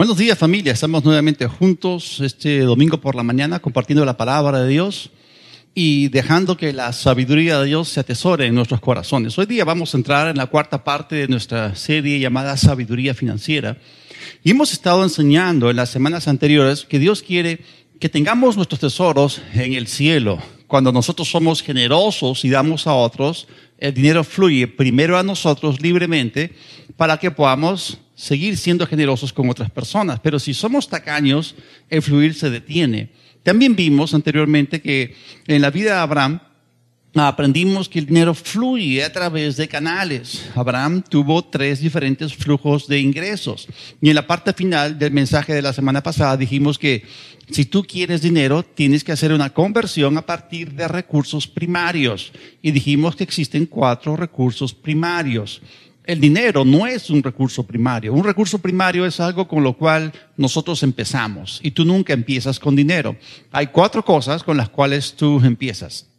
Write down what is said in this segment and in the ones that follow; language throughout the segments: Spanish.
Buenos días familia, estamos nuevamente juntos este domingo por la mañana compartiendo la palabra de Dios y dejando que la sabiduría de Dios se atesore en nuestros corazones. Hoy día vamos a entrar en la cuarta parte de nuestra serie llamada Sabiduría Financiera y hemos estado enseñando en las semanas anteriores que Dios quiere que tengamos nuestros tesoros en el cielo. Cuando nosotros somos generosos y damos a otros, el dinero fluye primero a nosotros libremente para que podamos seguir siendo generosos con otras personas. Pero si somos tacaños, el fluir se detiene. También vimos anteriormente que en la vida de Abraham aprendimos que el dinero fluye a través de canales. Abraham tuvo tres diferentes flujos de ingresos. Y en la parte final del mensaje de la semana pasada dijimos que si tú quieres dinero, tienes que hacer una conversión a partir de recursos primarios. Y dijimos que existen cuatro recursos primarios. El dinero no es un recurso primario. Un recurso primario es algo con lo cual nosotros empezamos y tú nunca empiezas con dinero. Hay cuatro cosas con las cuales tú empiezas.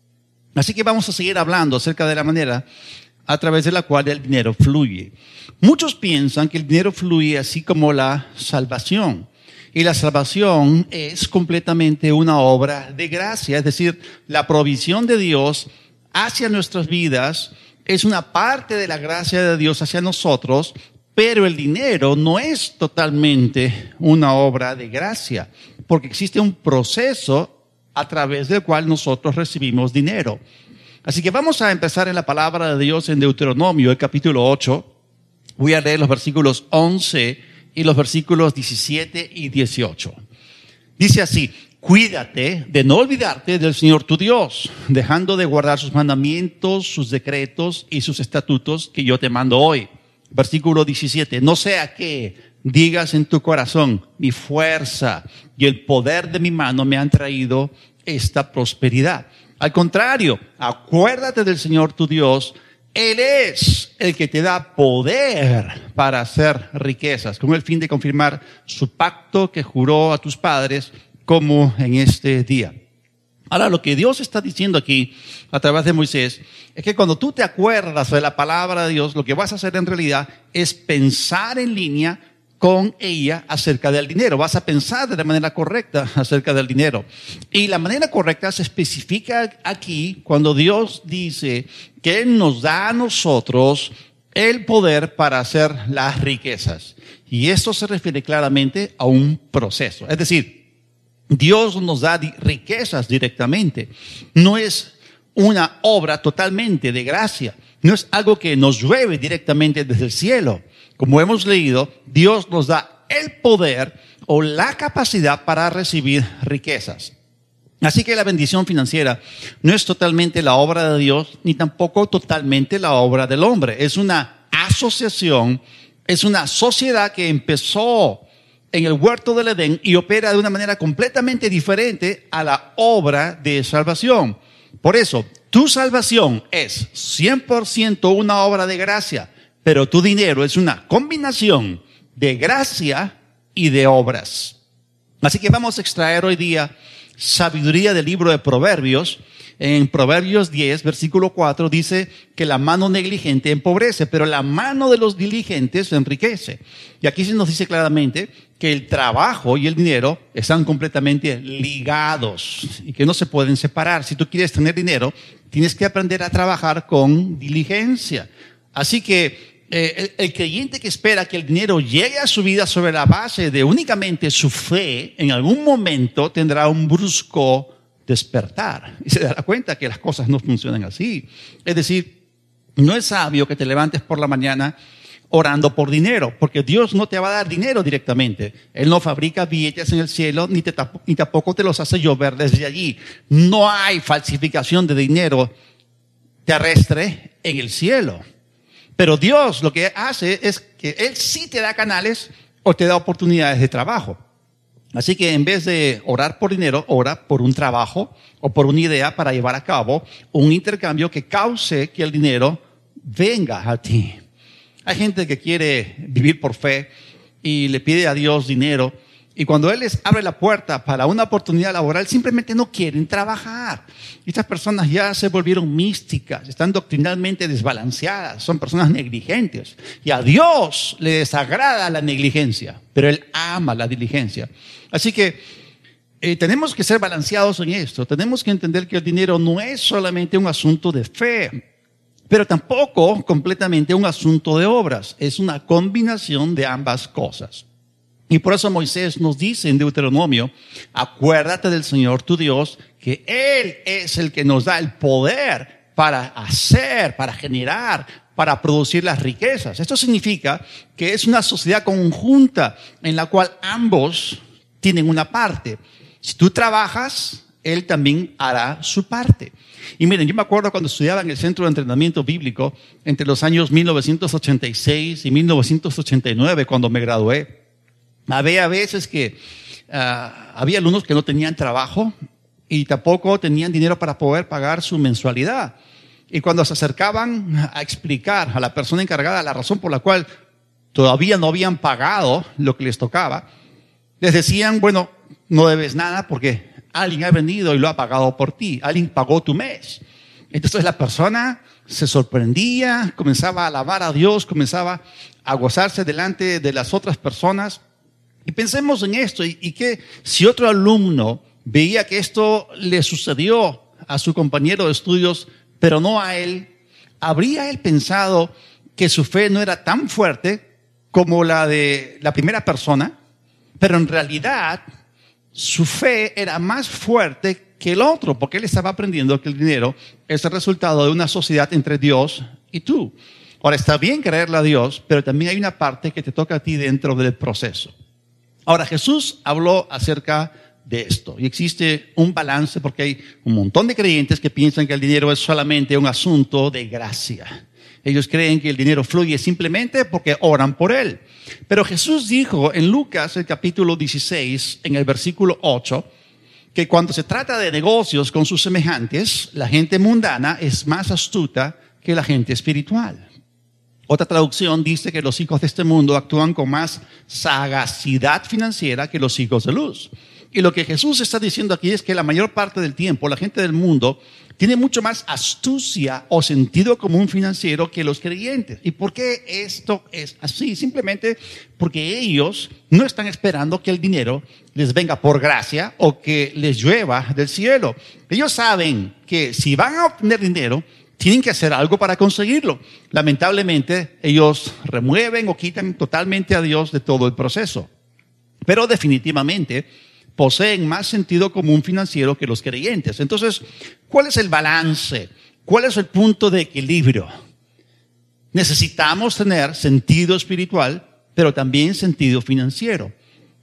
Así que vamos a seguir hablando acerca de la manera a través de la cual el dinero fluye. Muchos piensan que el dinero fluye así como la salvación. Y la salvación es completamente una obra de gracia, es decir, la provisión de Dios hacia nuestras vidas es una parte de la gracia de Dios hacia nosotros, pero el dinero no es totalmente una obra de gracia, porque existe un proceso a través del cual nosotros recibimos dinero. Así que vamos a empezar en la palabra de Dios en Deuteronomio, el capítulo 8. Voy a leer los versículos 11 y los versículos 17 y 18. Dice así, cuídate de no olvidarte del Señor tu Dios, dejando de guardar sus mandamientos, sus decretos y sus estatutos que yo te mando hoy. Versículo 17, no sea que digas en tu corazón, mi fuerza y el poder de mi mano me han traído esta prosperidad. Al contrario, acuérdate del Señor tu Dios, Él es el que te da poder para hacer riquezas, con el fin de confirmar su pacto que juró a tus padres como en este día. Ahora, lo que Dios está diciendo aquí a través de Moisés es que cuando tú te acuerdas de la palabra de Dios, lo que vas a hacer en realidad es pensar en línea con ella acerca del dinero. Vas a pensar de la manera correcta acerca del dinero. Y la manera correcta se especifica aquí cuando Dios dice que Él nos da a nosotros el poder para hacer las riquezas. Y esto se refiere claramente a un proceso. Es decir, Dios nos da riquezas directamente. No es una obra totalmente de gracia. No es algo que nos llueve directamente desde el cielo. Como hemos leído, Dios nos da el poder o la capacidad para recibir riquezas. Así que la bendición financiera no es totalmente la obra de Dios ni tampoco totalmente la obra del hombre. Es una asociación, es una sociedad que empezó en el huerto del Edén y opera de una manera completamente diferente a la obra de salvación. Por eso, tu salvación es 100% una obra de gracia, pero tu dinero es una combinación de gracia y de obras. Así que vamos a extraer hoy día sabiduría del libro de Proverbios en Proverbios 10, versículo 4, dice que la mano negligente empobrece, pero la mano de los diligentes enriquece. Y aquí se nos dice claramente que el trabajo y el dinero están completamente ligados y que no se pueden separar. Si tú quieres tener dinero, tienes que aprender a trabajar con diligencia. Así que eh, el, creyente que espera que el dinero llegue a su vida sobre la base de únicamente su fe, en algún momento tendrá un brusco despertar y se dará cuenta que las cosas no funcionan así. Es decir, no es sabio que te levantes por la mañana orando por dinero, porque Dios no te va a dar dinero directamente. Él no fabrica billetes en el cielo, ni tampoco te los hace llover desde allí. No hay falsificación de dinero terrestre en el cielo. Pero Dios lo que hace es que Él sí te da canales o te da oportunidades de trabajo. Así que en vez de orar por dinero, ora por un trabajo o por una idea para llevar a cabo un intercambio que cause que el dinero venga a ti. Hay gente que quiere vivir por fe y le pide a Dios dinero Y cuando Él les abre la puerta para una oportunidad laboral, simplemente no quieren trabajar. Estas personas ya se volvieron místicas, están doctrinalmente desbalanceadas, son personas negligentes. Y a Dios le desagrada la negligencia, pero Él ama la diligencia. Así que eh, tenemos que ser balanceados en esto. Tenemos que entender que el dinero no es solamente un asunto de fe, pero tampoco completamente un asunto de obras. Es una combinación de ambas cosas. Y por eso Moisés nos dice en Deuteronomio, acuérdate del Señor tu Dios, que Él es el que nos da el poder para hacer, para generar, para producir las riquezas. Esto significa que es una sociedad conjunta en la cual ambos tienen una parte. Si tú trabajas, Él también hará su parte. Y miren, yo me acuerdo cuando estudiaba en el Centro de Entrenamiento Bíblico entre los años 1986 y 1989, cuando me gradué. Había veces que ah, había alumnos que no tenían trabajo y tampoco tenían dinero para poder pagar su mensualidad. Y cuando se acercaban a explicar a la persona encargada la razón por la cual todavía no habían pagado lo que les tocaba, les decían, bueno, no debes nada porque alguien ha venido y lo ha pagado por ti, alguien pagó tu mes. Entonces la persona se sorprendía, comenzaba a alabar a Dios, comenzaba a gozarse delante de las otras personas y pensemos en esto, y, que si otro alumno veía que esto le sucedió a su compañero de estudios, pero no a él, ¿habría él pensado que su fe no era tan fuerte como la de la primera persona? Pero en realidad su fe era más fuerte que el otro, porque él estaba aprendiendo que el dinero es el resultado de una sociedad entre Dios y tú. Ahora, está bien creerle a Dios, pero también hay una parte que te toca a ti dentro del proceso. Ahora Jesús habló acerca de esto y existe un balance porque hay un montón de creyentes que piensan que el dinero es solamente un asunto de gracia. Ellos creen que el dinero fluye simplemente porque oran por él. Pero Jesús dijo en Lucas el capítulo 16, en el versículo 8, que cuando se trata de negocios con sus semejantes, la gente mundana es más astuta que la gente espiritual. Otra traducción dice que los hijos de este mundo actúan con más sagacidad financiera que los hijos de luz. Y lo que Jesús está diciendo aquí es que la mayor parte del tiempo la gente del mundo tiene mucho más astucia o sentido común financiero que los creyentes. ¿Y por qué esto es así? Simplemente porque ellos no están esperando que el dinero les venga por gracia o que les llueva del cielo. Ellos saben que si van a obtener dinero, tienen que hacer algo para conseguirlo. Lamentablemente, ellos remueven o quitan totalmente a Dios de todo el proceso. Pero definitivamente poseen más sentido común financiero que los creyentes. Entonces, ¿cuál es el balance? ¿Cuál es el punto de equilibrio? Necesitamos tener sentido espiritual, pero también sentido financiero.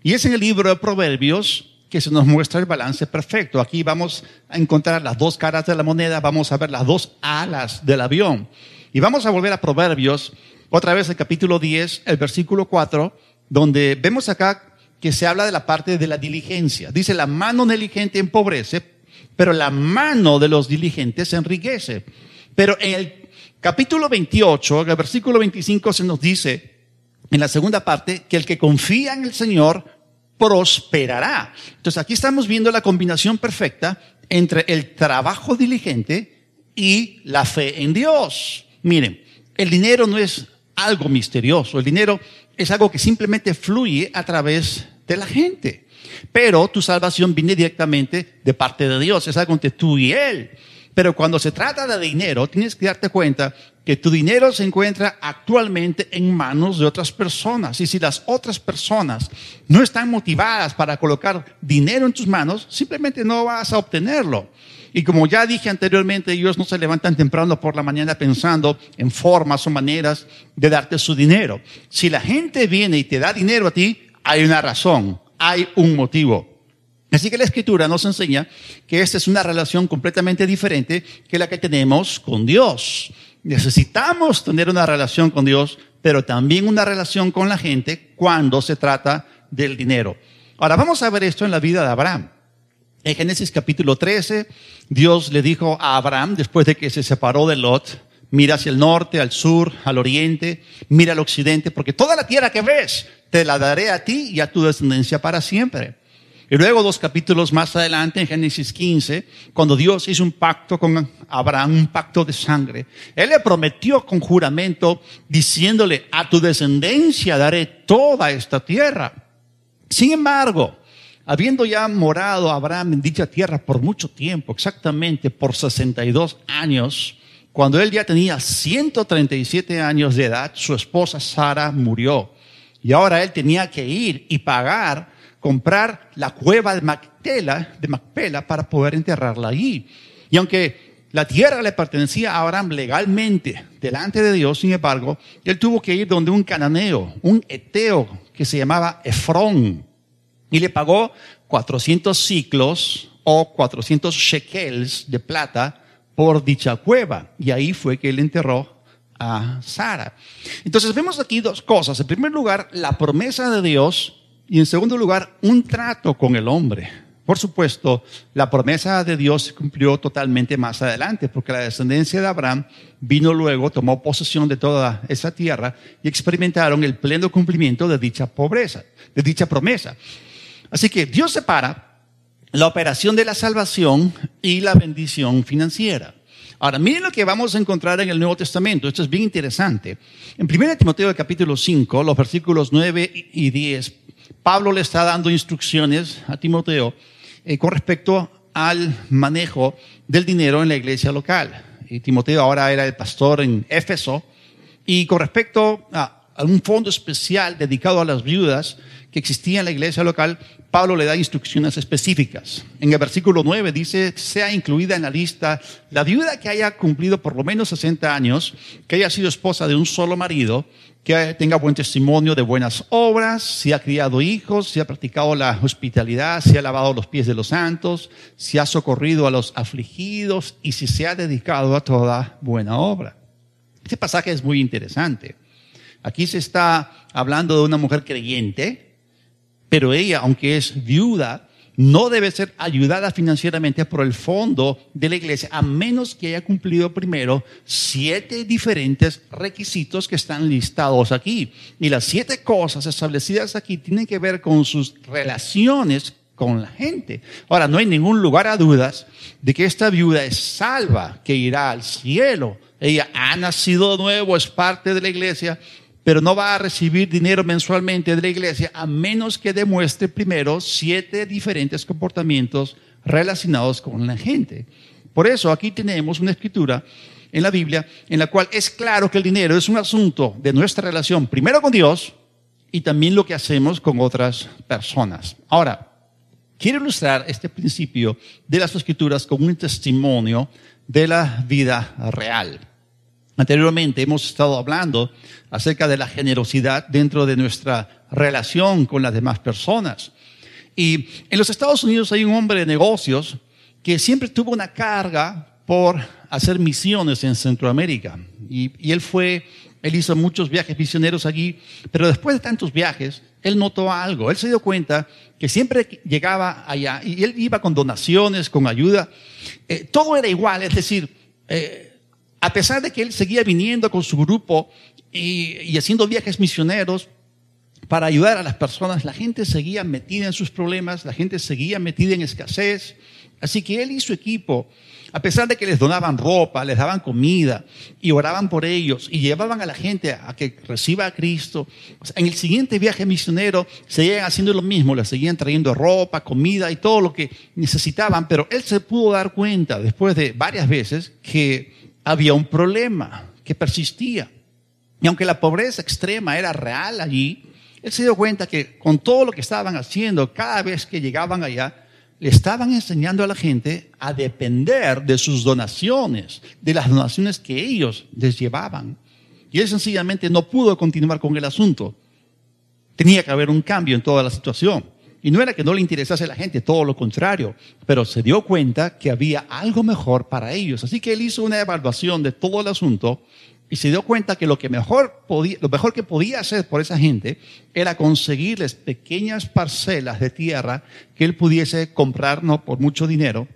Y es en el libro de Proverbios que se nos muestra el balance perfecto. Aquí vamos a encontrar las dos caras de la moneda, vamos a ver las dos alas del avión. Y vamos a volver a Proverbios, otra vez el capítulo 10, el versículo 4, donde vemos acá que se habla de la parte de la diligencia. Dice, la mano negligente empobrece, pero la mano de los diligentes enriquece. Pero en el capítulo 28, el versículo 25 se nos dice, en la segunda parte, que el que confía en el Señor prosperará. Entonces aquí estamos viendo la combinación perfecta entre el trabajo diligente y la fe en Dios. Miren, el dinero no es algo misterioso, el dinero es algo que simplemente fluye a través de la gente. Pero tu salvación viene directamente de parte de Dios, es algo entre tú y Él. Pero cuando se trata de dinero, tienes que darte cuenta que tu dinero se encuentra actualmente en manos de otras personas. Y si las otras personas no están motivadas para colocar dinero en tus manos, simplemente no vas a obtenerlo. Y como ya dije anteriormente, ellos no se levantan temprano por la mañana pensando en formas o maneras de darte su dinero. Si la gente viene y te da dinero a ti, hay una razón, hay un motivo. Así que la escritura nos enseña que esta es una relación completamente diferente que la que tenemos con Dios. Necesitamos tener una relación con Dios, pero también una relación con la gente cuando se trata del dinero. Ahora vamos a ver esto en la vida de Abraham. En Génesis capítulo 13, Dios le dijo a Abraham, después de que se separó de Lot, Mira hacia el norte, al sur, al oriente, mira al occidente, porque toda la tierra que ves te la daré a ti y a tu descendencia para siempre. Y luego dos capítulos más adelante, en Génesis 15, cuando Dios hizo un pacto con Abraham, un pacto de sangre, Él le prometió con juramento, diciéndole, a tu descendencia daré toda esta tierra. Sin embargo, habiendo ya morado Abraham en dicha tierra por mucho tiempo, exactamente por 62 años, cuando él ya tenía 137 años de edad, su esposa Sara murió. Y ahora él tenía que ir y pagar, comprar la cueva de Macpela, de Macpela para poder enterrarla allí. Y aunque la tierra le pertenecía a Abraham legalmente delante de Dios, sin embargo, él tuvo que ir donde un cananeo, un eteo que se llamaba Efrón, y le pagó 400 ciclos o 400 shekels de plata por dicha cueva. Y ahí fue que él enterró a Sara. Entonces vemos aquí dos cosas. En primer lugar, la promesa de Dios y en segundo lugar, un trato con el hombre. Por supuesto, la promesa de Dios se cumplió totalmente más adelante, porque la descendencia de Abraham vino luego, tomó posesión de toda esa tierra y experimentaron el pleno cumplimiento de dicha pobreza, de dicha promesa. Así que Dios separa la operación de la salvación y la bendición financiera. Ahora, miren lo que vamos a encontrar en el Nuevo Testamento. Esto es bien interesante. En 1 Timoteo capítulo 5, los versículos 9 y 10, Pablo le está dando instrucciones a Timoteo eh, con respecto al manejo del dinero en la iglesia local. Y Timoteo ahora era el pastor en Éfeso. Y con respecto a, a un fondo especial dedicado a las viudas, que existía en la iglesia local, Pablo le da instrucciones específicas. En el versículo 9 dice, sea incluida en la lista la viuda que haya cumplido por lo menos 60 años, que haya sido esposa de un solo marido, que tenga buen testimonio de buenas obras, si ha criado hijos, si ha practicado la hospitalidad, si ha lavado los pies de los santos, si ha socorrido a los afligidos y si se ha dedicado a toda buena obra. Este pasaje es muy interesante. Aquí se está hablando de una mujer creyente, pero ella, aunque es viuda, no debe ser ayudada financieramente por el fondo de la iglesia, a menos que haya cumplido primero siete diferentes requisitos que están listados aquí. Y las siete cosas establecidas aquí tienen que ver con sus relaciones con la gente. Ahora, no hay ningún lugar a dudas de que esta viuda es salva, que irá al cielo. Ella ha nacido de nuevo, es parte de la iglesia, pero no va a recibir dinero mensualmente de la iglesia a menos que demuestre primero siete diferentes comportamientos relacionados con la gente. Por eso aquí tenemos una escritura en la Biblia en la cual es claro que el dinero es un asunto de nuestra relación primero con Dios y también lo que hacemos con otras personas. Ahora, quiero ilustrar este principio de las escrituras con un testimonio de la vida real. Anteriormente hemos estado hablando acerca de la generosidad dentro de nuestra relación con las demás personas. Y en los Estados Unidos hay un hombre de negocios que siempre tuvo una carga por hacer misiones en Centroamérica. Y, él fue, él hizo muchos viajes misioneros allí, pero después de tantos viajes, él notó algo. Él se dio cuenta que siempre llegaba allá y él iba con donaciones, con ayuda. Eh, todo era igual, es decir, eh, a pesar de que él seguía viniendo con su grupo y, haciendo viajes misioneros para ayudar a las personas, la gente seguía metida en sus problemas, la gente seguía metida en escasez. Así que él y su equipo, a pesar de que les donaban ropa, les daban comida y oraban por ellos y llevaban a la gente a que reciba a Cristo, en el siguiente viaje misionero seguían haciendo lo mismo, les seguían trayendo ropa, comida y todo lo que necesitaban, pero él se pudo dar cuenta después de varias veces que había un problema que persistía. Y aunque la pobreza extrema era real allí, él se dio cuenta que con todo lo que estaban haciendo, cada vez que llegaban allá, le estaban enseñando a la gente a depender de sus donaciones, de las donaciones que ellos les llevaban. Y él sencillamente no pudo continuar con el asunto. Tenía que haber un cambio en toda la situación. Y no era que no le interesase la gente, todo lo contrario, pero se dio cuenta que había algo mejor para ellos. Así que él hizo una evaluación de todo el asunto y se dio cuenta que lo, que mejor podía, lo mejor que podía hacer por esa gente era conseguirles pequeñas parcelas de tierra que él pudiese comprar no por mucho dinero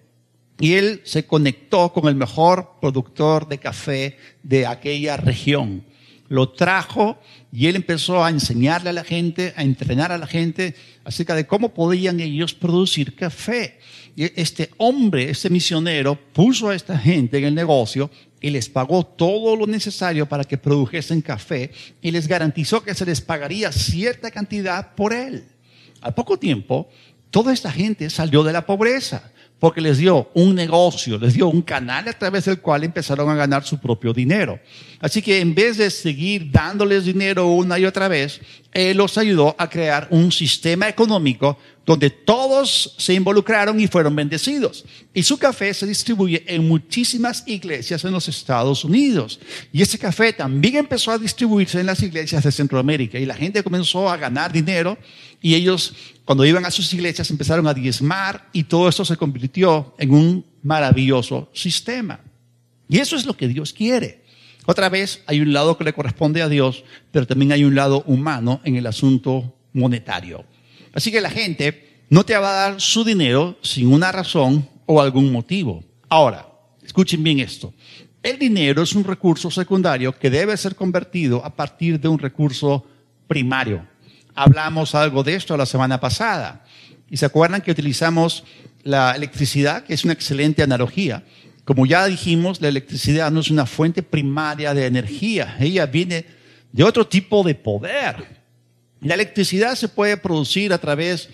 y él se conectó con el mejor productor de café de aquella región. Lo trajo y él empezó a enseñarle a la gente, a entrenar a la gente acerca de cómo podían ellos producir café. Y este hombre, este misionero, puso a esta gente en el negocio y les pagó todo lo necesario para que produjesen café y les garantizó que se les pagaría cierta cantidad por él. Al poco tiempo, toda esta gente salió de la pobreza porque les dio un negocio, les dio un canal a través del cual empezaron a ganar su propio dinero. Así que en vez de seguir dándoles dinero una y otra vez, Él los ayudó a crear un sistema económico donde todos se involucraron y fueron bendecidos. Y su café se distribuye en muchísimas iglesias en los Estados Unidos. Y ese café también empezó a distribuirse en las iglesias de Centroamérica. Y la gente comenzó a ganar dinero y ellos, cuando iban a sus iglesias, empezaron a diezmar y todo esto se convirtió en un maravilloso sistema. Y eso es lo que Dios quiere. Otra vez, hay un lado que le corresponde a Dios, pero también hay un lado humano en el asunto monetario. Así que la gente no te va a dar su dinero sin una razón o algún motivo. Ahora, escuchen bien esto. El dinero es un recurso secundario que debe ser convertido a partir de un recurso primario. Hablamos algo de esto la semana pasada. Y se acuerdan que utilizamos la electricidad, que es una excelente analogía. Como ya dijimos, la electricidad no es una fuente primaria de energía. Ella viene de otro tipo de poder. La electricidad se puede producir a través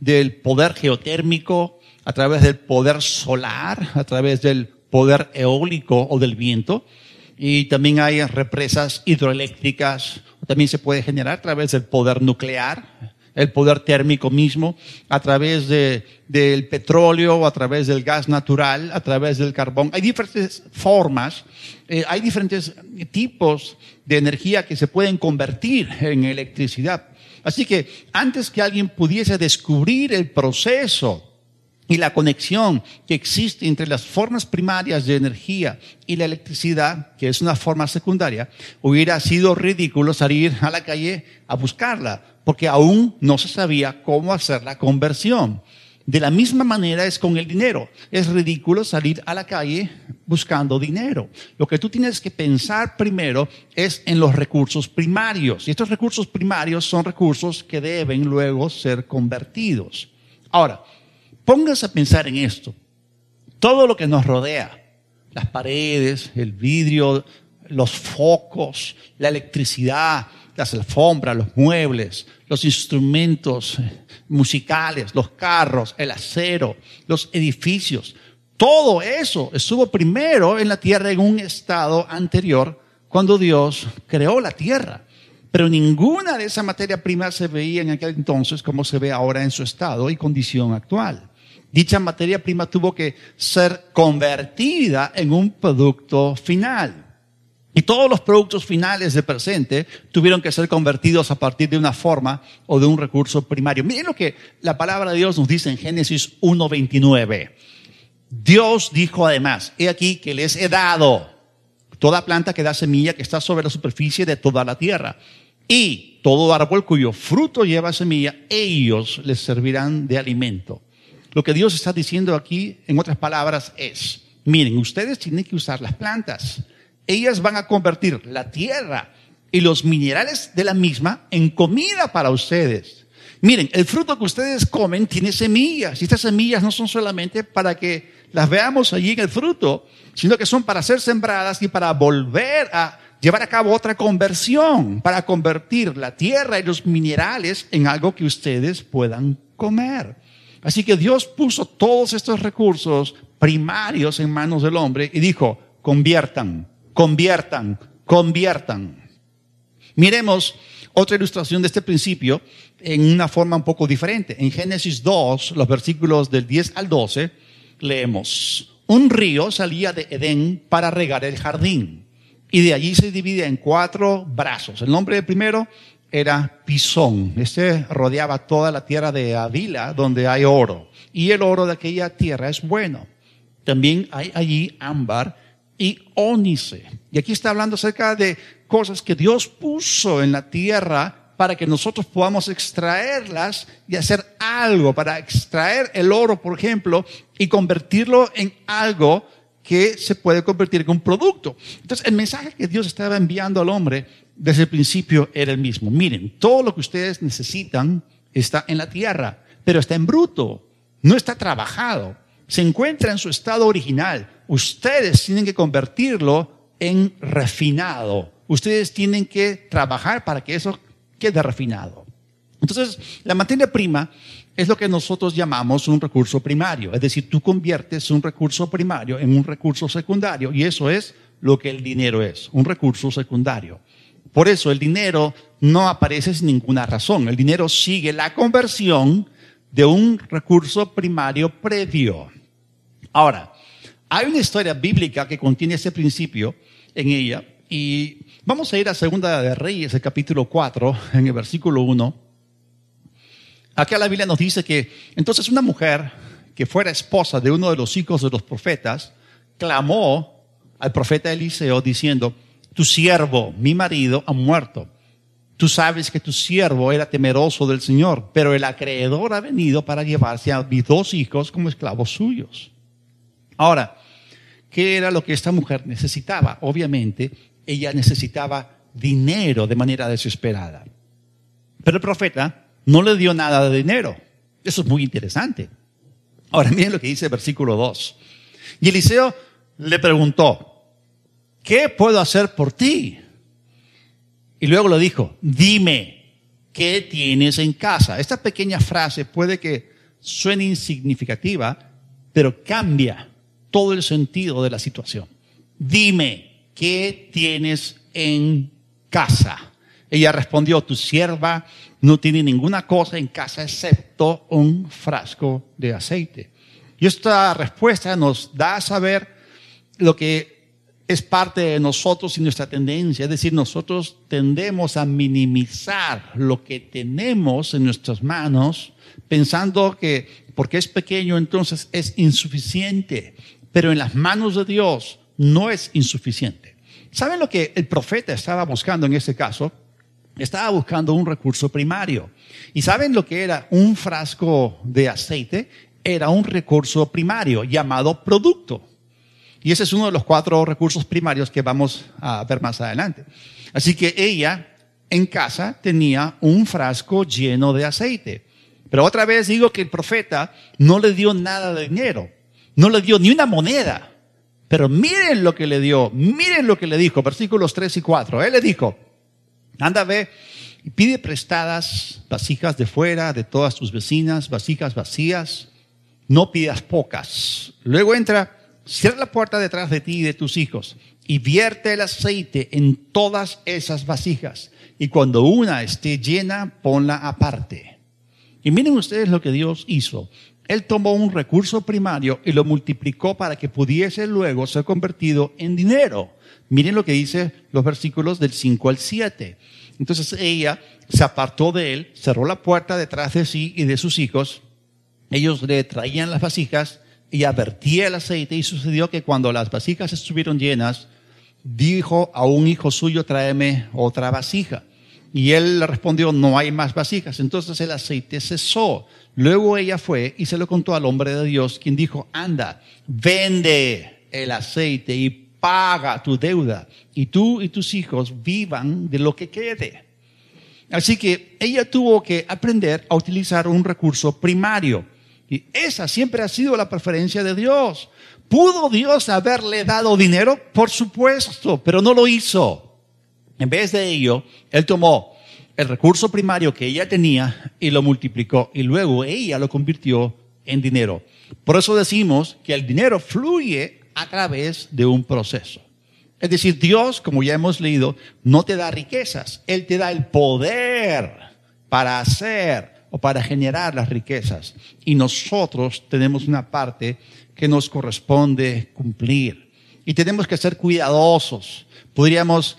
del poder geotérmico, a través del poder solar, a través del poder eólico o del viento. Y también hay represas hidroeléctricas. También se puede generar a través del poder nuclear, el poder térmico mismo, a través de, del petróleo, a través del gas natural, a través del carbón. Hay diferentes formas, eh, hay diferentes tipos de energía que se pueden convertir en electricidad. Así que antes que alguien pudiese descubrir el proceso y la conexión que existe entre las formas primarias de energía y la electricidad, que es una forma secundaria, hubiera sido ridículo salir a la calle a buscarla, porque aún no se sabía cómo hacer la conversión. De la misma manera es con el dinero. Es ridículo salir a la calle buscando dinero. Lo que tú tienes que pensar primero es en los recursos primarios. Y estos recursos primarios son recursos que deben luego ser convertidos. Ahora, póngase a pensar en esto. Todo lo que nos rodea, las paredes, el vidrio, los focos, la electricidad, las alfombras, los muebles, los instrumentos musicales, los carros, el acero, los edificios. Todo eso estuvo primero en la tierra en un estado anterior cuando Dios creó la tierra. Pero ninguna de esa materia prima se veía en aquel entonces como se ve ahora en su estado y condición actual. Dicha materia prima tuvo que ser convertida en un producto final. Y todos los productos finales de presente tuvieron que ser convertidos a partir de una forma o de un recurso primario. Miren lo que la palabra de Dios nos dice en Génesis 1.29. Dios dijo además, he aquí que les he dado toda planta que da semilla que está sobre la superficie de toda la tierra. Y todo árbol cuyo fruto lleva semilla, ellos les servirán de alimento. Lo que Dios está diciendo aquí, en otras palabras, es, miren, ustedes tienen que usar las plantas ellas van a convertir la tierra y los minerales de la misma en comida para ustedes. Miren, el fruto que ustedes comen tiene semillas y estas semillas no son solamente para que las veamos allí en el fruto, sino que son para ser sembradas y para volver a llevar a cabo otra conversión, para convertir la tierra y los minerales en algo que ustedes puedan comer. Así que Dios puso todos estos recursos primarios en manos del hombre y dijo, conviertan conviertan, conviertan. Miremos otra ilustración de este principio en una forma un poco diferente. En Génesis 2, los versículos del 10 al 12, leemos, un río salía de Edén para regar el jardín y de allí se divide en cuatro brazos. El nombre del primero era Pisón. Este rodeaba toda la tierra de Avila donde hay oro. Y el oro de aquella tierra es bueno. También hay allí ámbar y ónice. Y aquí está hablando acerca de cosas que Dios puso en la tierra para que nosotros podamos extraerlas y hacer algo. Para extraer el oro, por ejemplo, y convertirlo en algo que se puede convertir en un producto. Entonces, el mensaje que Dios estaba enviando al hombre desde el principio era el mismo. Miren, todo lo que ustedes necesitan está en la tierra, pero está en bruto, no está trabajado, se encuentra en su estado original. Ustedes tienen que convertirlo en refinado. Ustedes tienen que trabajar para que eso quede refinado. Entonces, la materia prima es lo que nosotros llamamos un recurso primario. Es decir, tú conviertes un recurso primario en un recurso secundario y eso es lo que el dinero es, un recurso secundario. Por eso el dinero no aparece sin ninguna razón. El dinero sigue la conversión de un recurso primario previo. Ahora, hay una historia bíblica que contiene ese principio en ella y vamos a ir a Segunda de Reyes, el capítulo 4, en el versículo 1. Acá la Biblia nos dice que entonces una mujer que fuera esposa de uno de los hijos de los profetas, clamó al profeta Eliseo diciendo, tu siervo, mi marido, ha muerto. Tú sabes que tu siervo era temeroso del Señor, pero el acreedor ha venido para llevarse a mis dos hijos como esclavos suyos. Ahora, ¿qué era lo que esta mujer necesitaba? Obviamente, ella necesitaba dinero de manera desesperada. Pero el profeta no le dio nada de dinero. Eso es muy interesante. Ahora miren lo que dice el versículo 2. Y Eliseo le preguntó, ¿qué puedo hacer por ti? Y luego le dijo, dime, ¿qué tienes en casa? Esta pequeña frase puede que suene insignificativa, pero cambia todo el sentido de la situación. Dime, ¿qué tienes en casa? Ella respondió, tu sierva no tiene ninguna cosa en casa excepto un frasco de aceite. Y esta respuesta nos da a saber lo que es parte de nosotros y nuestra tendencia. Es decir, nosotros tendemos a minimizar lo que tenemos en nuestras manos pensando que porque es pequeño entonces es insuficiente. Pero en las manos de Dios no es insuficiente. ¿Saben lo que el profeta estaba buscando en este caso? Estaba buscando un recurso primario. ¿Y saben lo que era un frasco de aceite? Era un recurso primario llamado producto. Y ese es uno de los cuatro recursos primarios que vamos a ver más adelante. Así que ella en casa tenía un frasco lleno de aceite. Pero otra vez digo que el profeta no le dio nada de dinero, no le dio ni una moneda. Pero miren lo que le dio, miren lo que le dijo, versículos 3 y 4. Él le dijo, Anda, ve y pide prestadas vasijas de fuera, de todas tus vecinas, vasijas vacías. No pidas pocas. Luego entra, cierra la puerta detrás de ti y de tus hijos y vierte el aceite en todas esas vasijas. Y cuando una esté llena, ponla aparte. Y miren ustedes lo que Dios hizo. Él tomó un recurso primario y lo multiplicó para que pudiese luego ser convertido en dinero. Miren lo que dice los versículos del 5 al 7. Entonces ella se apartó de él, cerró la puerta detrás de sí y de sus hijos. Ellos le traían las vasijas, y vertía el aceite y sucedió que cuando las vasijas estuvieron llenas, dijo a un hijo suyo, tráeme otra vasija. Y él le respondió, no hay más vasijas. Entonces el aceite cesó. Luego ella fue y se lo contó al hombre de Dios, quien dijo, anda, vende el aceite y paga tu deuda y tú y tus hijos vivan de lo que quede. Así que ella tuvo que aprender a utilizar un recurso primario. Y esa siempre ha sido la preferencia de Dios. ¿Pudo Dios haberle dado dinero? Por supuesto, pero no lo hizo. En vez de ello, Él tomó el recurso primario que ella tenía y lo multiplicó y luego ella lo convirtió en dinero. Por eso decimos que el dinero fluye a través de un proceso. Es decir, Dios, como ya hemos leído, no te da riquezas, Él te da el poder para hacer o para generar las riquezas. Y nosotros tenemos una parte que nos corresponde cumplir. Y tenemos que ser cuidadosos. Podríamos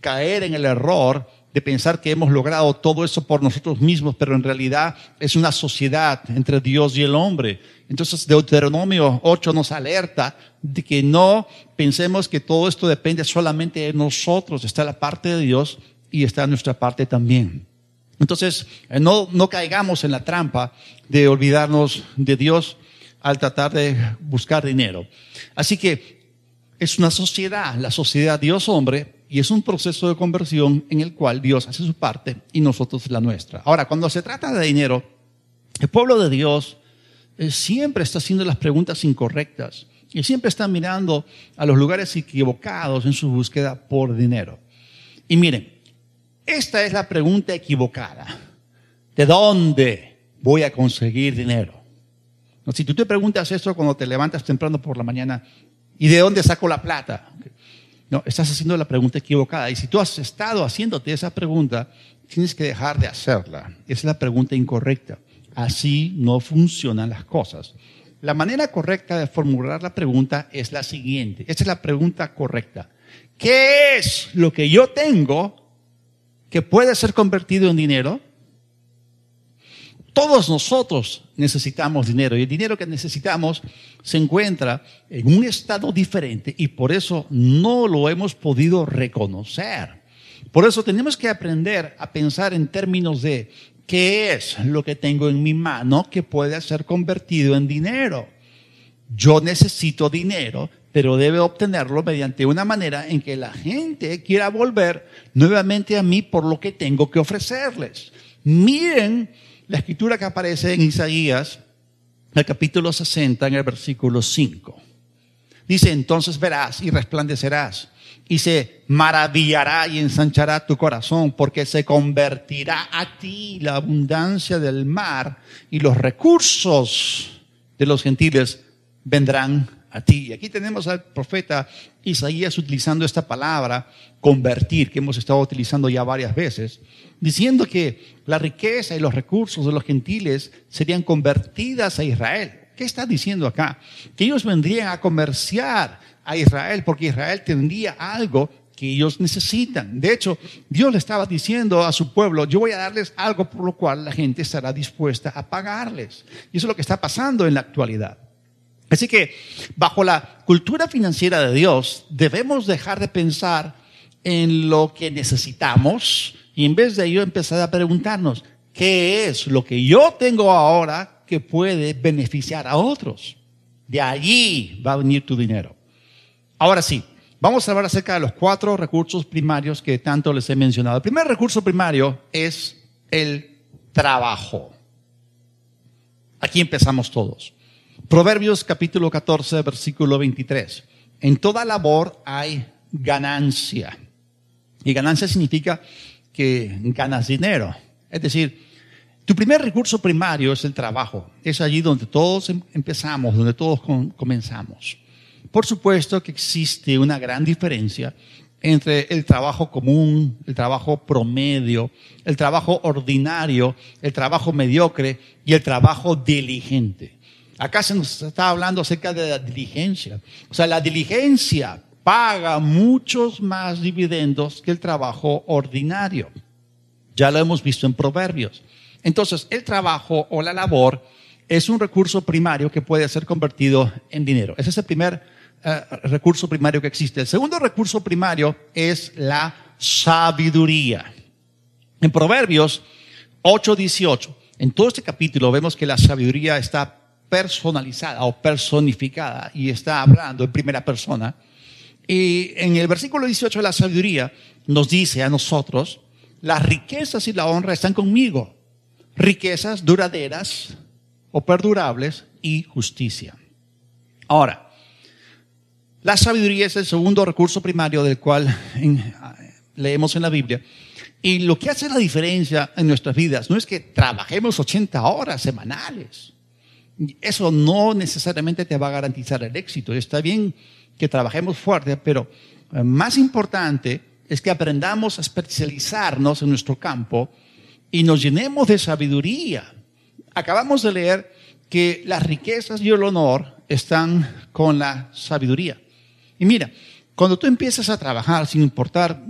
caer en el error de pensar que hemos logrado todo eso por nosotros mismos, pero en realidad es una sociedad entre Dios y el hombre. Entonces Deuteronomio 8 nos alerta de que no pensemos que todo esto depende solamente de nosotros, está la parte de Dios y está nuestra parte también. Entonces, no, no caigamos en la trampa de olvidarnos de Dios. al tratar de buscar dinero. Así que es una sociedad, la sociedad Dios-hombre, y es un proceso de conversión en el cual Dios hace su parte y nosotros la nuestra. Ahora, cuando se trata de dinero, el pueblo de Dios eh, siempre está haciendo las preguntas incorrectas y siempre está mirando a los lugares equivocados en su búsqueda por dinero. Y miren, esta es la pregunta equivocada. ¿De dónde voy a conseguir dinero? Si tú te preguntas eso cuando te levantas temprano por la mañana, ¿y de dónde saco la plata? No, estás haciendo la pregunta equivocada. Y si tú has estado haciéndote esa pregunta, tienes que dejar de hacerla. Es la pregunta incorrecta. Así no funcionan las cosas. La manera correcta de formular la pregunta es la siguiente. Esta es la pregunta correcta. ¿Qué es lo que yo tengo que puede ser convertido en dinero? Todos nosotros necesitamos dinero y el dinero que necesitamos se encuentra en un estado diferente y por eso no lo hemos podido reconocer. Por eso tenemos que aprender a pensar en términos de ¿Qué es lo que tengo en mi mano que puede ser convertido en dinero? Yo necesito dinero, pero debe obtenerlo mediante una manera en que la gente quiera volver nuevamente a mí por lo que tengo que ofrecerles. Miren la escritura que aparece en Isaías, el capítulo 60, en el versículo 5. Dice, entonces verás y resplandecerás y se maravillará y ensanchará tu corazón, porque se convertirá a ti la abundancia del mar y los recursos de los gentiles vendrán Y aquí tenemos al profeta Isaías utilizando esta palabra, convertir, que hemos estado utilizando ya varias veces, diciendo que la riqueza y los recursos de los gentiles serían convertidas a Israel. ¿Qué está diciendo acá? Que ellos vendrían a comerciar a Israel porque Israel tendría algo que ellos necesitan. De hecho, Dios le estaba diciendo a su pueblo, yo voy a darles algo por lo cual la gente estará dispuesta a pagarles. Y eso es lo que está pasando en la actualidad. Así que, bajo la cultura financiera de Dios, debemos dejar de pensar en lo que necesitamos y en vez de ello empezar a preguntarnos, ¿qué es lo que yo tengo ahora que puede beneficiar a otros? De allí va a venir tu dinero. Ahora sí, vamos a hablar acerca de los cuatro recursos primarios que tanto les he mencionado. El primer recurso primario es el trabajo. Aquí empezamos todos. Proverbios capítulo 14, versículo 23. En toda labor hay ganancia. Y ganancia significa que ganas dinero. Es decir, tu primer recurso primario es el trabajo. Es allí donde todos em-, empezamos, donde todos comenzamos. Por supuesto que existe una gran diferencia entre el trabajo común, el trabajo promedio, el trabajo ordinario, el trabajo mediocre y el trabajo diligente. Acá se nos está hablando acerca de la diligencia. O sea, la diligencia paga muchos más dividendos que el trabajo ordinario. Ya lo hemos visto en Proverbios. Entonces, el trabajo o la labor es un recurso primario que puede ser convertido en dinero. Ese es el primer eh, recurso primario que existe. El segundo recurso primario es la sabiduría. En Proverbios 8:18, en todo este capítulo vemos que la sabiduría está personalizada o personificada y está hablando en primera persona. Y en el versículo 18 de la sabiduría nos dice a nosotros, las riquezas y la honra están conmigo, riquezas duraderas o perdurables y justicia. Ahora, la sabiduría es el segundo recurso primario del cual leemos en la Biblia. Y lo que hace la diferencia en nuestras vidas no es que trabajemos 80 horas semanales. Eso no necesariamente te va a garantizar el éxito. Está bien que trabajemos fuerte, pero eh, más importante es que aprendamos a especializarnos en nuestro campo y nos llenemos de sabiduría. Acabamos de leer que las riquezas y el honor están con la sabiduría. Y mira, cuando tú empiezas a trabajar, sin importar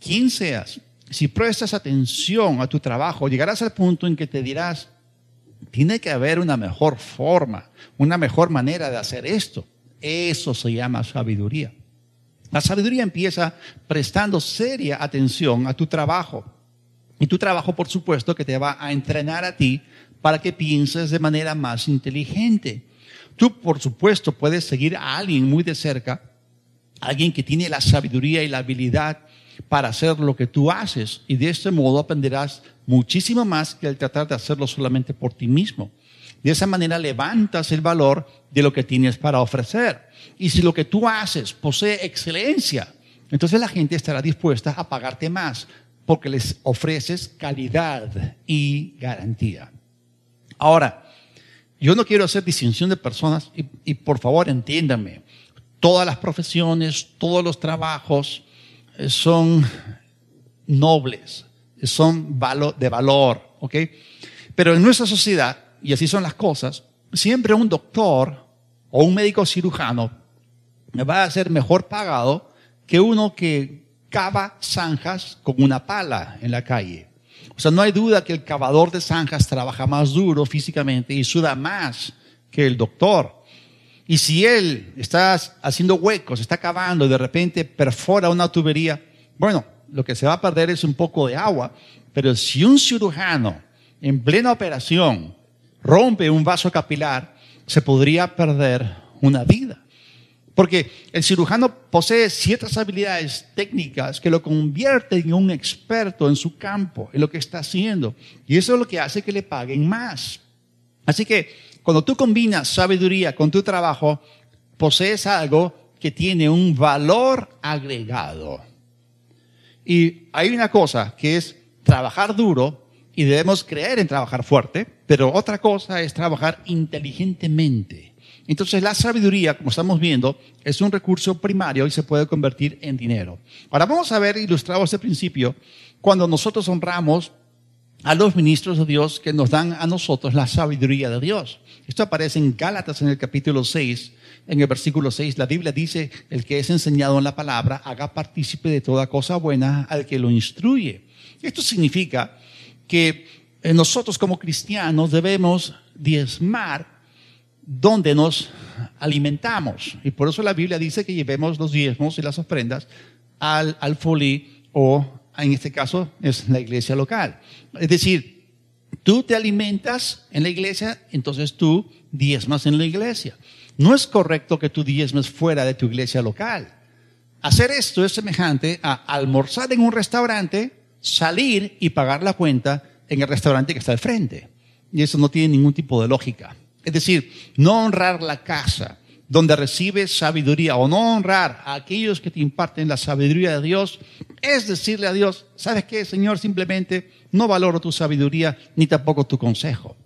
quién seas, si prestas atención a tu trabajo, llegarás al punto en que te dirás, tiene que haber una mejor forma, una mejor manera de hacer esto. Eso se llama sabiduría. La sabiduría empieza prestando seria atención a tu trabajo. Y tu trabajo, por supuesto, que te va a entrenar a ti para que pienses de manera más inteligente. Tú, por supuesto, puedes seguir a alguien muy de cerca, alguien que tiene la sabiduría y la habilidad para hacer lo que tú haces y de este modo aprenderás muchísimo más que al tratar de hacerlo solamente por ti mismo. De esa manera levantas el valor de lo que tienes para ofrecer. Y si lo que tú haces posee excelencia, entonces la gente estará dispuesta a pagarte más porque les ofreces calidad y garantía. Ahora, yo no quiero hacer distinción de personas y, por favor entiéndame, todas las profesiones, todos los trabajos son nobles, son de valor, ¿ok? Pero en nuestra sociedad, y así son las cosas, siempre un doctor o un médico cirujano va a ser mejor pagado que uno que cava zanjas con una pala en la calle. O sea, no hay duda que el cavador de zanjas trabaja más duro físicamente y suda más que el doctor. Y si él está haciendo huecos, está cavando y de repente perfora una tubería, bueno, lo que se va a perder es un poco de agua, pero si un cirujano en plena operación rompe un vaso capilar, se podría perder una vida. Porque el cirujano posee ciertas habilidades técnicas que lo convierten en un experto en su campo, en lo que está haciendo. Y eso es lo que hace que le paguen más. Así que cuando tú combinas sabiduría con tu trabajo, posees algo que tiene un valor agregado. Y hay una cosa que es trabajar duro y debemos creer en trabajar fuerte, pero otra cosa es trabajar inteligentemente. Entonces la sabiduría, como estamos viendo, es un recurso primario y se puede convertir en dinero. Ahora vamos a ver ilustrado este principio cuando nosotros honramos a los ministros de Dios que nos dan a nosotros la sabiduría de Dios. Esto aparece en Gálatas en el capítulo 6, en el versículo 6. La Biblia dice, el que es enseñado en la palabra, haga partícipe de toda cosa buena al que lo instruye. Esto significa que eh, nosotros como cristianos debemos diezmar donde nos alimentamos. Y por eso la Biblia dice que llevemos los diezmos y las ofrendas al, al folí o en este caso es la iglesia local. Es decir, tú te alimentas en la iglesia, entonces tú diezmas en la iglesia. No es correcto que tú diezmes fuera de tu iglesia local. Hacer esto es semejante a almorzar en un restaurante, salir y pagar la cuenta en el restaurante que está al frente. Y eso no tiene ningún tipo de lógica. Es decir, no honrar la casa donde recibes sabiduría o no honrar a aquellos que te imparten la sabiduría de Dios, es decirle a Dios, ¿sabes qué, Señor? Simplemente no valoro tu sabiduría ni tampoco tu consejo.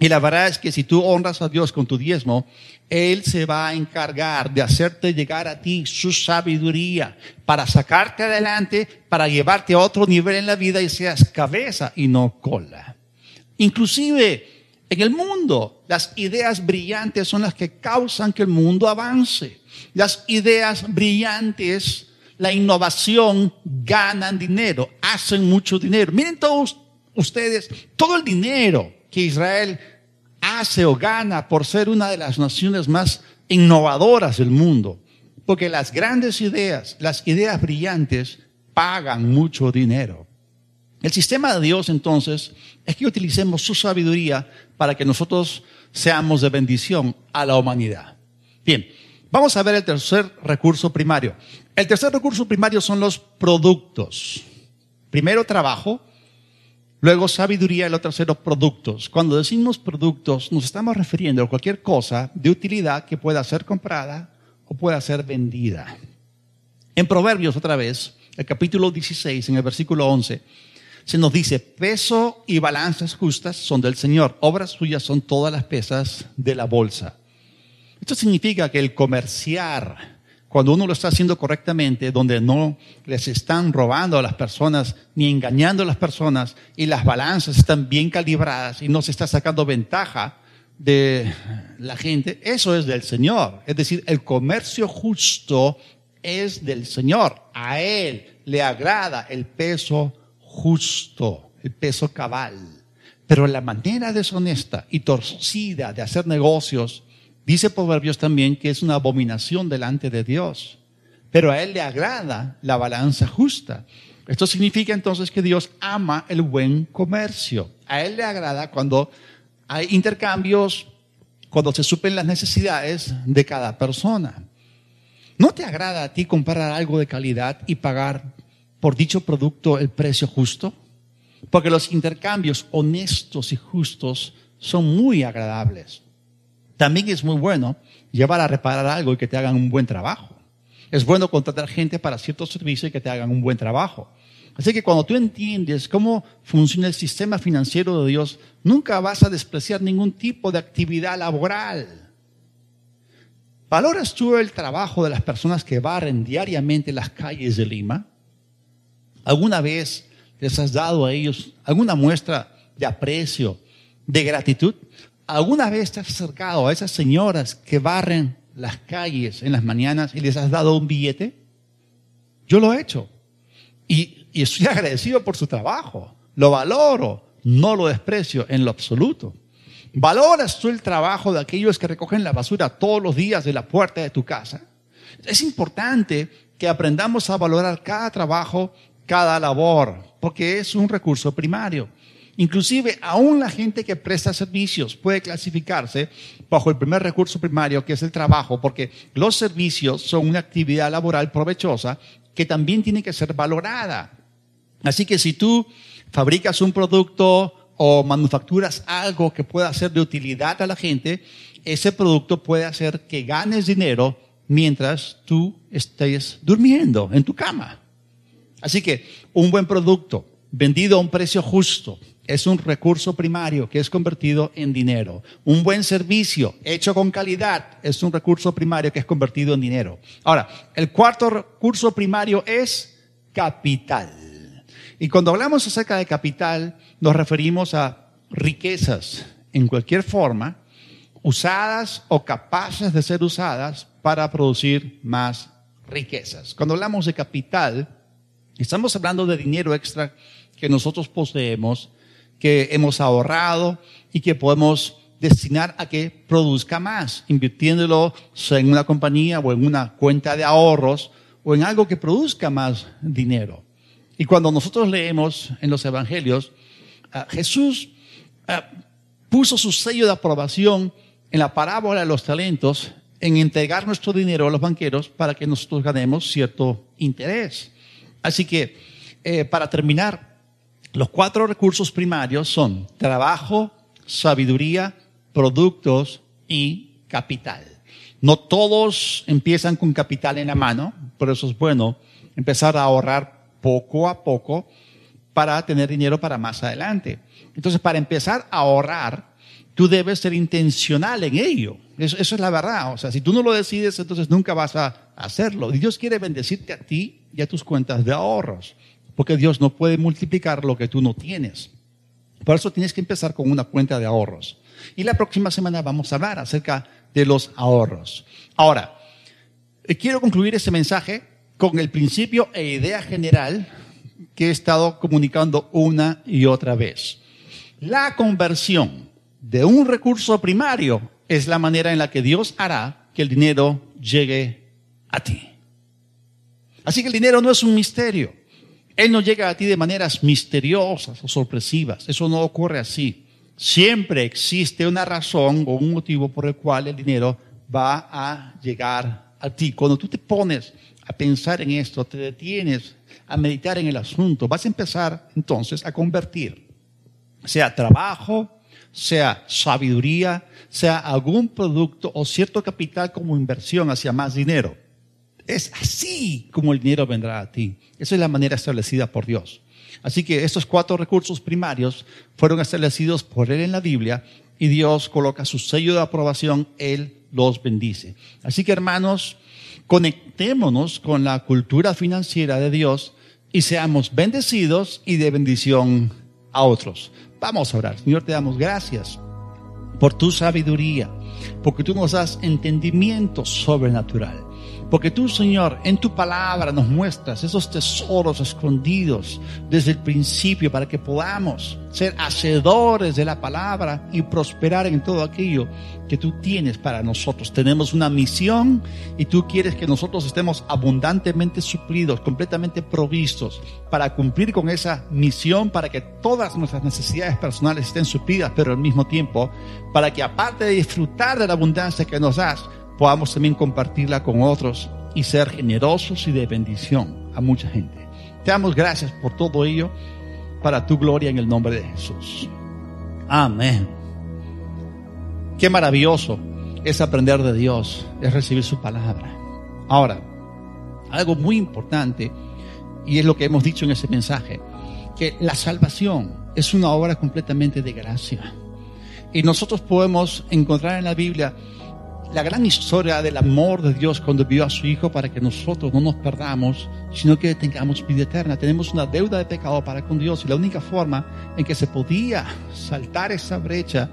Y la verdad es que si tú honras a Dios con tu diezmo, Él se va a encargar de hacerte llegar a ti su sabiduría para sacarte adelante, para llevarte a otro nivel en la vida y seas cabeza y no cola. Inclusive, en el mundo, las ideas brillantes son las que causan que el mundo avance. Las ideas brillantes, la innovación, ganan dinero, hacen mucho dinero. Miren todos ustedes, todo el dinero que Israel hace o gana por ser una de las naciones más innovadoras del mundo. Porque las grandes ideas, las ideas brillantes, pagan mucho dinero. El sistema de Dios entonces es que utilicemos su sabiduría para que nosotros seamos de bendición a la humanidad. Bien, vamos a ver el tercer recurso primario. El tercer recurso primario son los productos. Primero trabajo, luego sabiduría y lo tercero productos. Cuando decimos productos nos estamos refiriendo a cualquier cosa de utilidad que pueda ser comprada o pueda ser vendida. En Proverbios otra vez, el capítulo 16, en el versículo 11, se nos dice, peso y balanzas justas son del Señor, obras suyas son todas las pesas de la bolsa. Esto significa que el comerciar, cuando uno lo está haciendo correctamente, donde no les están robando a las personas ni engañando a las personas y las balanzas están bien calibradas y no se está sacando ventaja de la gente, eso es del Señor. Es decir, el comercio justo es del Señor. A Él le agrada el peso justo, el peso cabal. Pero la manera deshonesta y torcida de hacer negocios, dice Proverbios también que es una abominación delante de Dios. Pero a Él le agrada la balanza justa. Esto significa entonces que Dios ama el buen comercio. A Él le agrada cuando hay intercambios cuando se suplen las necesidades de cada persona. ¿No te agrada a ti comprar algo de calidad y pagar por dicho producto el precio justo? Porque los intercambios honestos y justos son muy agradables. También es muy bueno llevar a reparar algo y que te hagan un buen trabajo. Es bueno contratar gente para ciertos servicios y que te hagan un buen trabajo. Así que cuando tú entiendes cómo funciona el sistema financiero de Dios, nunca vas a despreciar ningún tipo de actividad laboral. ¿Valoras tú el trabajo de las personas que barren diariamente las calles de Lima? ¿Alguna vez les has dado a ellos alguna muestra de aprecio, de gratitud? ¿Alguna vez te has acercado a esas señoras que barren las calles en las mañanas y les has dado un billete? Yo lo he hecho. Y y estoy agradecido por su trabajo. Lo valoro, no lo desprecio en lo absoluto. ¿Valoras tú el trabajo de aquellos que recogen la basura todos los días de la puerta de tu casa? Es importante que aprendamos a valorar cada trabajo, cada labor, porque es un recurso primario. Inclusive, aún la gente que presta servicios puede clasificarse bajo el primer recurso primario, que es el trabajo, porque los servicios son una actividad laboral provechosa que también tiene que ser valorada. Así que si tú fabricas un producto o manufacturas algo que pueda ser de utilidad a la gente, ese producto puede hacer que ganes dinero mientras tú estés durmiendo en tu cama. Así que un buen producto vendido a un precio justo es un recurso primario que es convertido en dinero. Un buen servicio hecho con calidad es un recurso primario que es convertido en dinero. Ahora, el cuarto recurso primario es capital. Y cuando hablamos acerca de capital, nos referimos a riquezas en cualquier forma, usadas o capaces de ser usadas para producir más riquezas. Cuando hablamos de capital, estamos hablando de dinero extra que nosotros poseemos, que hemos ahorrado y que podemos destinar a que produzca más, invirtiéndolo en una compañía o en una cuenta de ahorros o en algo que produzca más dinero. Y cuando nosotros leemos en los evangelios, ah, Jesús ah, puso su sello de aprobación en la parábola de los talentos en entregar nuestro dinero a los banqueros para que nosotros ganemos cierto interés. Así que, eh, para terminar, los cuatro recursos primarios son trabajo, sabiduría, productos y capital. No todos empiezan con capital en la mano, por eso es bueno empezar a ahorrar poco a poco para tener dinero para más adelante. Entonces, para empezar a ahorrar, tú debes ser intencional en ello. Eso, es la verdad. O sea, si tú no lo decides, entonces nunca vas a hacerlo. Dios quiere bendecirte a ti y a tus cuentas de ahorros, porque Dios no puede multiplicar lo que tú no tienes. Por eso tienes que empezar con una cuenta de ahorros. Y la próxima semana vamos a hablar acerca de los ahorros. Ahora, eh, quiero concluir este mensaje con el principio e idea general que he estado comunicando una y otra vez. La conversión de un recurso primario es la manera en la que Dios hará que el dinero llegue a ti. Así que el dinero no es un misterio. Él no llega a ti de maneras misteriosas o sorpresivas. Eso no ocurre así. Siempre existe una razón o un motivo por el cual el dinero va a llegar a ti. Cuando tú te pones a pensar en esto, te detienes a meditar en el asunto, vas a empezar entonces a convertir, sea trabajo, sea sabiduría, sea algún producto o cierto capital como inversión hacia más dinero. Es así como el dinero vendrá a ti. Esa es la manera establecida por Dios. Así que estos cuatro recursos primarios fueron establecidos por Él en la Biblia y Dios coloca su sello de aprobación, Él los bendice. Así que hermanos, conectémonos con la cultura financiera de Dios y seamos bendecidos y de bendición a otros. Vamos a orar. Señor, te damos gracias por tu sabiduría, porque tú nos das entendimiento sobrenatural. Porque tú, Señor, en tu palabra nos muestras esos tesoros escondidos desde el principio para que podamos ser hacedores de la palabra y prosperar en todo aquello que tú tienes para nosotros. Tenemos una misión y tú quieres que nosotros estemos abundantemente suplidos, completamente provistos para cumplir con esa misión, para que todas nuestras necesidades personales estén suplidas, pero al mismo tiempo, para que aparte de disfrutar de la abundancia que nos das, podamos también compartirla con otros y ser generosos y de bendición a mucha gente. Te damos gracias por todo ello para tu gloria en el nombre de Jesús. Amén. Qué maravilloso es aprender de Dios, es recibir su palabra. Ahora, algo muy importante, y es lo que hemos dicho en ese mensaje, que la salvación es una obra completamente de gracia. Y nosotros podemos encontrar en la Biblia la gran historia del amor de Dios cuando vio a su Hijo para que nosotros no nos perdamos, sino que tengamos vida eterna. Tenemos una deuda de pecado para con Dios y la única forma en que se podía saltar esa brecha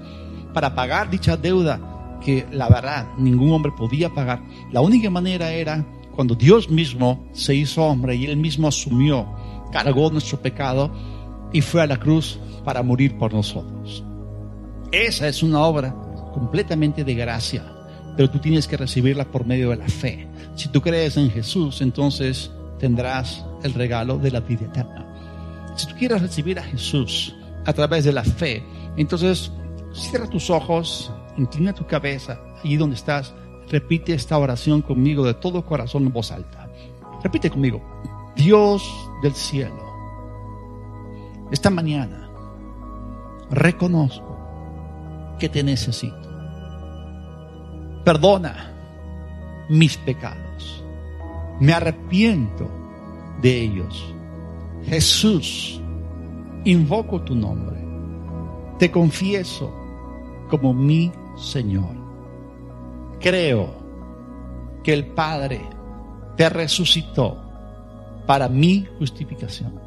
para pagar dicha deuda, que la verdad ningún hombre podía pagar, la única manera era cuando Dios mismo se hizo hombre y él mismo asumió, cargó nuestro pecado y fue a la cruz para morir por nosotros. Esa es una obra completamente de gracia pero tú tienes que recibirla por medio de la fe. Si tú crees en Jesús, entonces tendrás el regalo de la vida eterna. Si tú quieres recibir a Jesús a través de la fe, entonces cierra tus ojos, inclina tu cabeza allí donde estás, repite esta oración conmigo de todo corazón en voz alta. Repite conmigo, Dios del cielo, esta mañana reconozco que te necesito perdona mis pecados. Me arrepiento de ellos. Jesús, invoco tu nombre. Te confieso como mi Señor. Creo que el Padre te resucitó para mi justificación.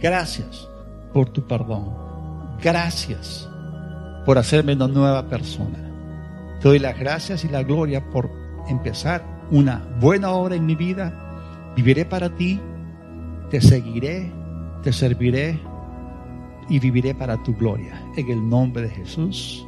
Gracias por tu perdón. Gracias por hacerme una nueva persona. Te doy las gracias y la gloria por empezar una buena obra en mi vida. Viviré para ti, te seguiré, te serviré y viviré para tu gloria. En el nombre de Jesús.